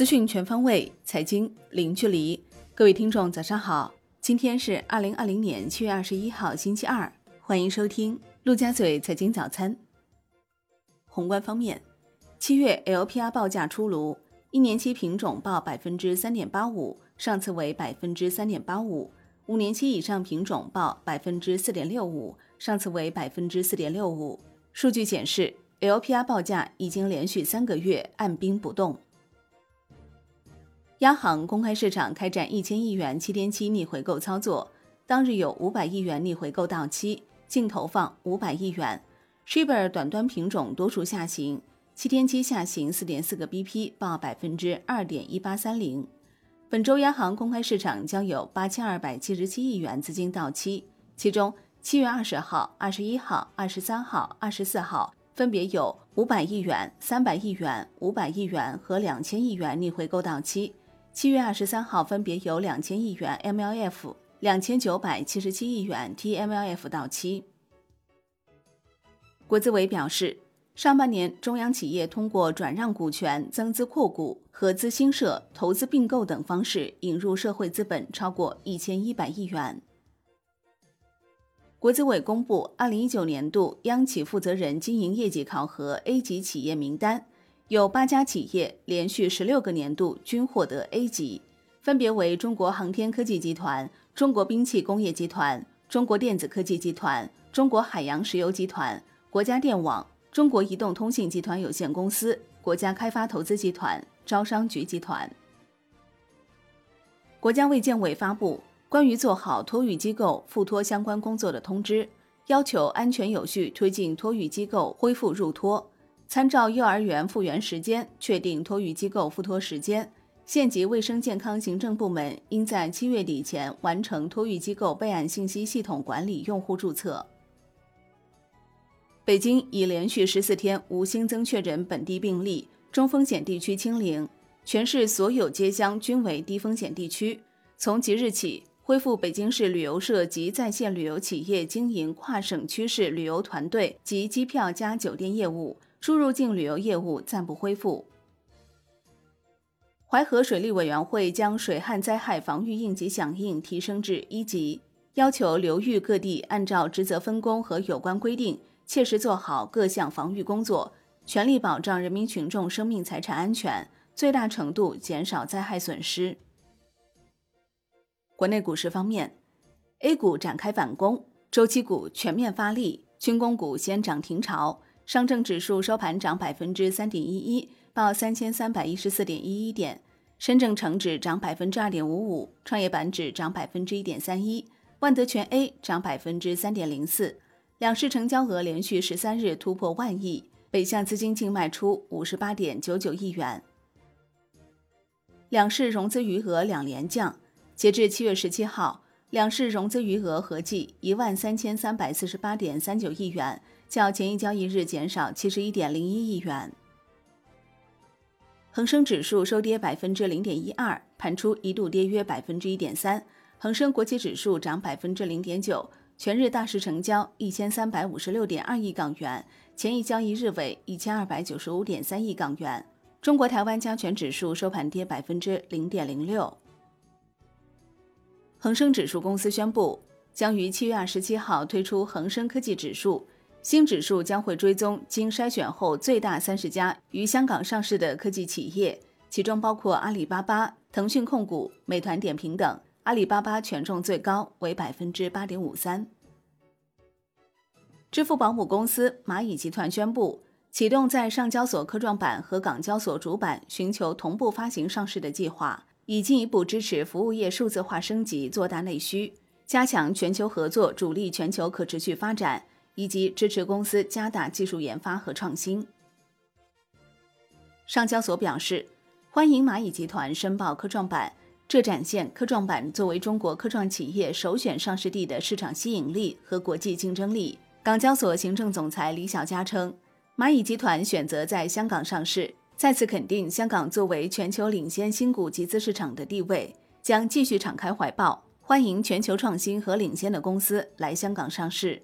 资讯全方位，财经零距离。各位听众，早上好！今天是二零二零年七月二十一号，星期二。欢迎收听陆家嘴财经早餐。宏观方面，七月 LPR 报价出炉，一年期品种报百分之三点八五，上次为百分之三点八五；五年期以上品种报百分之四点六五，上次为百分之四点六五。数据显示，LPR 报价已经连续三个月按兵不动。央行公开市场开展一千亿元七天期逆回购操作，当日有五百亿元逆回购到期，净投放五百亿元。Shibor 短端品种多数下行，七天期下行四点四个 BP，报百分之二点一八三零。本周央行公开市场将有八千二百七十七亿元资金到期，其中七月二十号、二十一号、二十三号、二十四号分别有五百亿元、三百亿元、五百亿元和两千亿元逆回购到期。七月二十三号，分别有两千亿元 MLF、两千九百七十七亿元 TMLF 到期。国资委表示，上半年中央企业通过转让股权、增资扩股、合资新设、投资并购等方式引入社会资本超过一千一百亿元。国资委公布二零一九年度央企负责人经营业绩考核 A 级企业名单。有八家企业连续十六个年度均获得 A 级，分别为中国航天科技集团、中国兵器工业集团、中国电子科技集团、中国海洋石油集团、国家电网、中国移动通信集团有限公司、国家开发投资集团、招商局集团。国家卫健委发布关于做好托育机构复托相关工作的通知，要求安全有序推进托育机构恢复入托。参照幼儿园复员时间，确定托育机构复托时间。县级卫生健康行政部门应在七月底前完成托育机构备案信息系统管理用户注册。北京已连续十四天无新增确诊本地病例，中风险地区清零，全市所有街乡均为低风险地区。从即日起，恢复北京市旅游社及在线旅游企业经营跨省区市旅游团队及机票加酒店业务。出入境旅游业务暂不恢复。淮河水利委员会将水旱灾害防御应急响应提升至一级，要求流域各地按照职责分工和有关规定，切实做好各项防御工作，全力保障人民群众生命财产安全，最大程度减少灾害损失。国内股市方面，A 股展开反攻，周期股全面发力，军工股先涨停潮。上证指数收盘涨百分之三点一一，报三千三百一十四点一一点；深证成指涨百分之二点五五，创业板指涨百分之一点三一，万德全 A 涨百分之三点零四。两市成交额连续十三日突破万亿，北向资金净卖出五十八点九九亿元。两市融资余额两连降，截至七月十七号，两市融资余额合计一万三千三百四十八点三九亿元。较前一交易日减少七十一点零一亿元。恒生指数收跌百分之零点一二，盘初一度跌约百分之一点三。恒生国企指数涨百分之零点九，全日大市成交一千三百五十六点二亿港元，前一交易日为一千二百九十五点三亿港元。中国台湾加权指数收盘跌百分之零点零六。恒生指数公司宣布，将于七月二十七号推出恒生科技指数。新指数将会追踪经筛选后最大三十家于香港上市的科技企业，其中包括阿里巴巴、腾讯控股、美团点评等。阿里巴巴权重最高为百分之八点五三。支付宝母公司蚂蚁集团宣布启动在上交所科创板和港交所主板寻求同步发行上市的计划，以进一步支持服务业数字化升级，做大内需，加强全球合作，主力全球可持续发展。以及支持公司加大技术研发和创新。上交所表示，欢迎蚂蚁集团申报科创板，这展现科创板作为中国科创企业首选上市地的市场吸引力和国际竞争力。港交所行政总裁李小加称，蚂蚁集团选择在香港上市，再次肯定香港作为全球领先新股集资市场的地位，将继续敞开怀抱，欢迎全球创新和领先的公司来香港上市。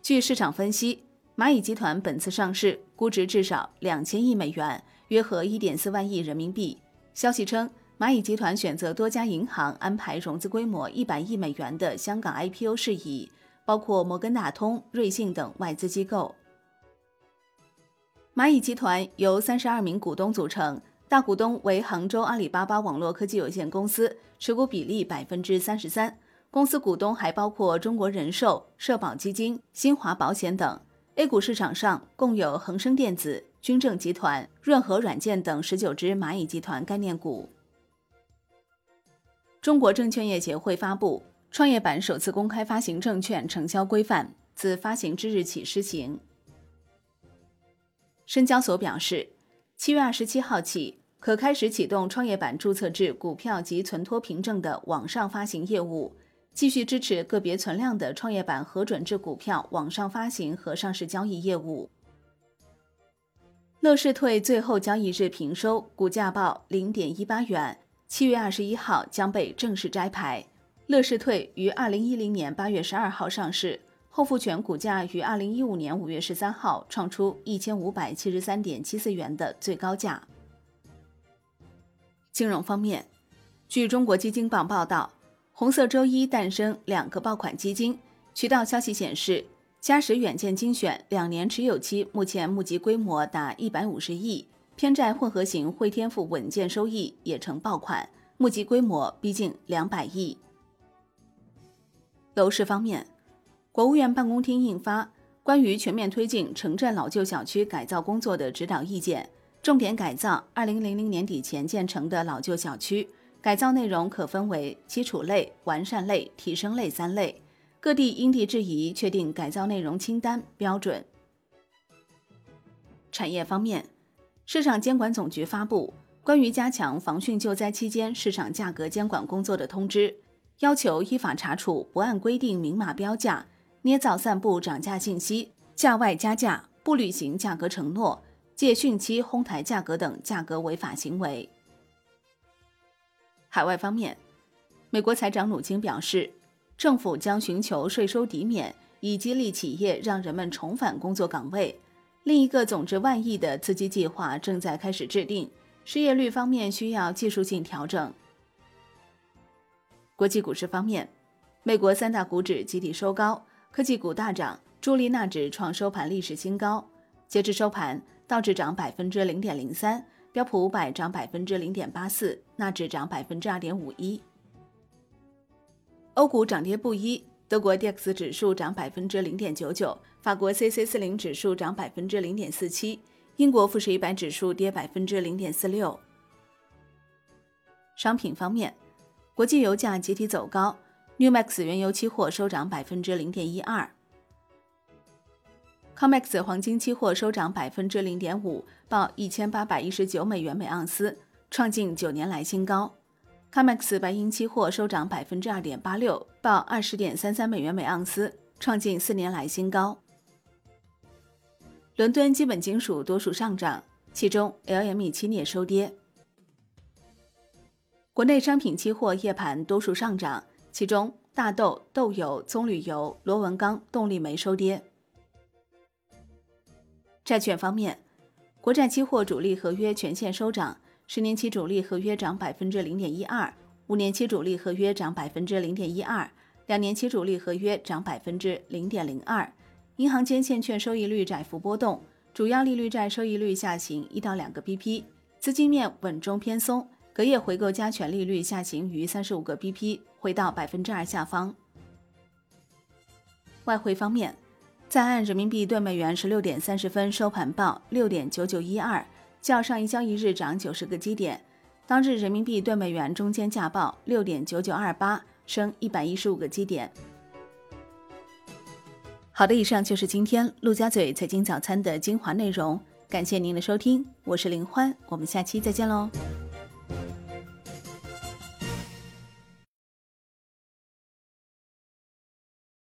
据市场分析，蚂蚁集团本次上市估值至少两千亿美元，约合一点四万亿人民币。消息称，蚂蚁集团选择多家银行安排融资规模一百亿美元的香港 IPO 事宜，包括摩根大通、瑞信等外资机构。蚂蚁集团由三十二名股东组成，大股东为杭州阿里巴巴网络科技有限公司，持股比例百分之三十三。公司股东还包括中国人寿、社保基金、新华保险等。A 股市场上共有恒生电子、君正集团、润和软件等十九只蚂蚁集团概念股。中国证券业协会发布创业板首次公开发行证券承销规范，自发行之日起施行。深交所表示，七月二十七号起可开始启动创业板注册制股票及存托凭证的网上发行业务。继续支持个别存量的创业板核准制股票网上发行和上市交易业务。乐视退最后交易日平收，股价报零点一八元，七月二十一号将被正式摘牌。乐视退于二零一零年八月十二号上市，后复权股价于二零一五年五月十三号创出一千五百七十三点七四元的最高价。金融方面，据中国基金报报道。红色周一诞生两个爆款基金。渠道消息显示，嘉实远见精选两年持有期目前募集规模达一百五十亿，偏债混合型汇添富稳健收益也成爆款，募集规模逼近两百亿。楼市方面，国务院办公厅印发关于全面推进城镇老旧小区改造工作的指导意见，重点改造二零零零年底前建成的老旧小区。改造内容可分为基础类、完善类、提升类三类，各地因地制宜确定改造内容清单标准。产业方面，市场监管总局发布关于加强防汛救灾期间市场价格监管工作的通知，要求依法查处不按规定明码标价、捏造散布涨价信息、价外加价、不履行价格承诺、借汛期哄抬价格等价格违法行为。海外方面，美国财长努金表示，政府将寻求税收抵免，以激励企业，让人们重返工作岗位。另一个总值万亿的刺激计划正在开始制定。失业率方面需要技术性调整。国际股市方面，美国三大股指集体收高，科技股大涨，朱莉纳指创收盘历史新高。截至收盘，道指涨百分之零点零三。标普五百涨百分之零点八四，纳指涨百分之二点五一。欧股涨跌不一，德国 d x 指数涨百分之零点九九，法国 c c 四零指数涨百分之零点四七，英国富时一百指数跌百分之零点四六。商品方面，国际油价集体走高，New Max 原油期货收涨百分之零点一二。COMEX 黄金期货收涨百分之零点五，报一千八百一十九美元每盎司，创近九年来新高。COMEX 白银期货收涨百分之二点八六，报二十点三三美元每盎司，创近四年来新高。伦敦基本金属多数上涨，其中 LME 期镍收跌。国内商品期货夜盘多数上涨，其中大豆、豆油、棕榈油、螺纹钢、动力煤收跌。债券方面，国债期货主力合约全线收涨，十年期主力合约涨百分之零点一二，五年期主力合约涨百分之零点一二，两年期主力合约涨百分之零点零二。银行间现券收益率窄幅波动，主要利率债收益率下行一到两个 BP，资金面稳中偏松，隔夜回购加权利率下行逾三十五个 BP，回到百分之二下方。外汇方面。在岸人民币兑美元十六点三十分收盘报六点九九一二，较上一交易日涨九十个基点。当日人民币兑美元中间价报六点九九二八，升一百一十五个基点。好的，以上就是今天陆家嘴财经早餐的精华内容，感谢您的收听，我是林欢，我们下期再见喽。